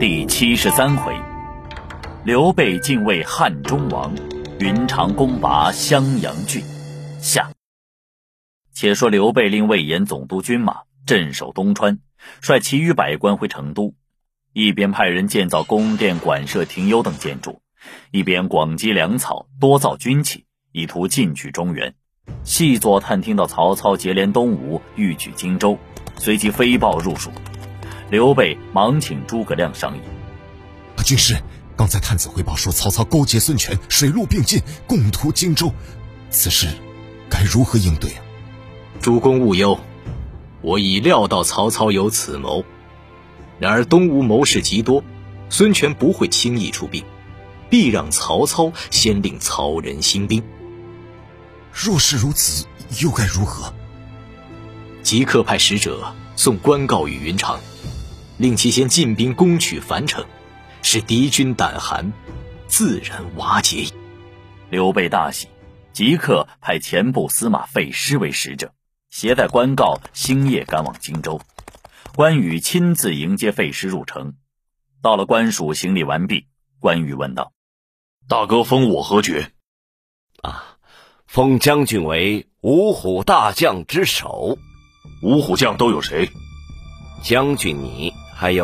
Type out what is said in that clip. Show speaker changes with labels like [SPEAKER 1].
[SPEAKER 1] 第七十三回，刘备进位汉中王，云长攻拔襄阳郡。下。且说刘备令魏延总督军马，镇守东川，率其余百官回成都，一边派人建造宫殿、馆舍、亭幽等建筑，一边广积粮草，多造军器，以图进取中原。细作探听到曹操结连东吴，欲取荆州，随即飞报入蜀。刘备忙请诸葛亮商议。
[SPEAKER 2] 军师，刚才探子回报说，曹操勾结孙权，水陆并进，共图荆州。此事该如何应对啊？
[SPEAKER 3] 主公勿忧，我已料到曹操有此谋。然而东吴谋士极多，孙权不会轻易出兵，必让曹操先令曹仁兴兵。
[SPEAKER 2] 若是如此，又该如何？
[SPEAKER 3] 即刻派使者送官告与云长。令其先进兵攻取樊城，使敌军胆寒，自然瓦解矣。
[SPEAKER 1] 刘备大喜，即刻派前部司马费诗为使者，携带官告，星夜赶往荆州。关羽亲自迎接费诗入城。到了官署，行礼完毕，关羽问道：“
[SPEAKER 4] 大哥封我何爵？”“
[SPEAKER 5] 啊，封将军为五虎大将之首。
[SPEAKER 4] 五虎将都有谁？”“
[SPEAKER 5] 将军你。”还有